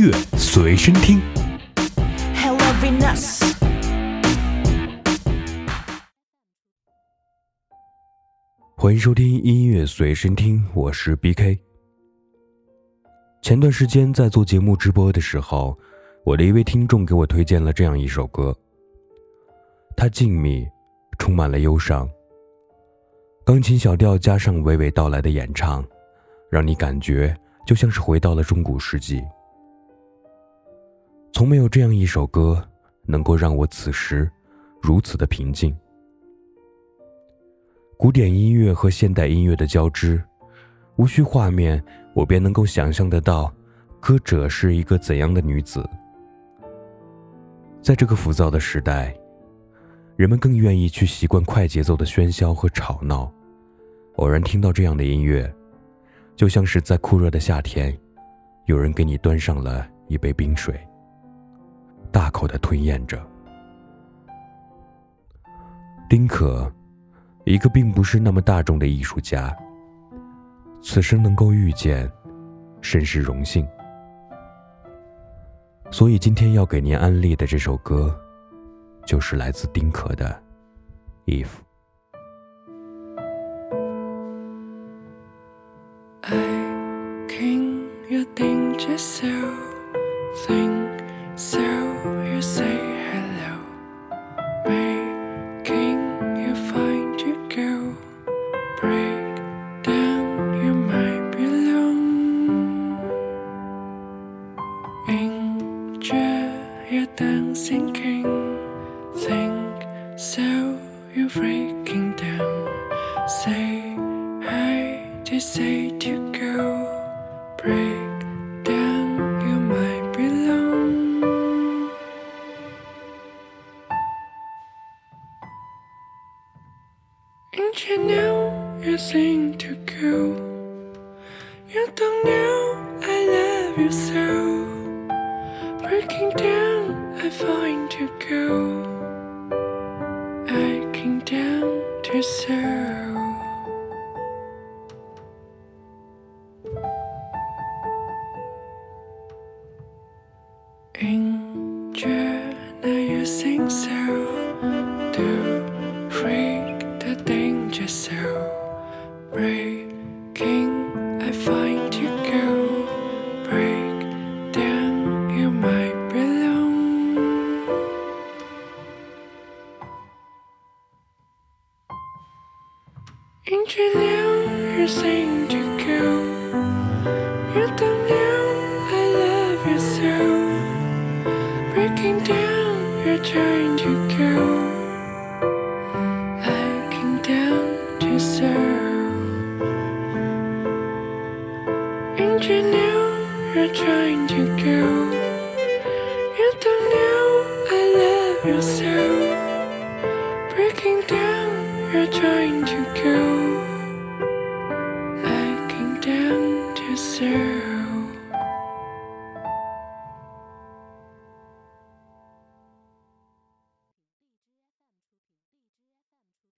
音乐随身听。Hello Venus，欢迎收听音乐随身听，我是 BK。前段时间在做节目直播的时候，我的一位听众给我推荐了这样一首歌，它静谧，充满了忧伤，钢琴小调加上娓娓道来的演唱，让你感觉就像是回到了中古世纪。从没有这样一首歌能够让我此时如此的平静。古典音乐和现代音乐的交织，无需画面，我便能够想象得到，歌者是一个怎样的女子。在这个浮躁的时代，人们更愿意去习惯快节奏的喧嚣和吵闹。偶然听到这样的音乐，就像是在酷热的夏天，有人给你端上了一杯冰水，大口的吞咽着。丁可。一个并不是那么大众的艺术家，此生能够遇见，甚是荣幸。所以今天要给您安利的这首歌，就是来自丁可的《If》。say hello, making you find your girl. Break down, you might be alone. Injure your dancing king, think so you're breaking down. Say hi to say to go, break. And you you to go. You don't know I love you so. Breaking down I find you go. I came down to serve Enjoy now you sing so Breaking I find you go Break down you might be alone And you you to go. You don't know I love you so. Breaking down, you're trying to go. You know you're trying to go. You don't know I love you so. Breaking down, you're trying to go.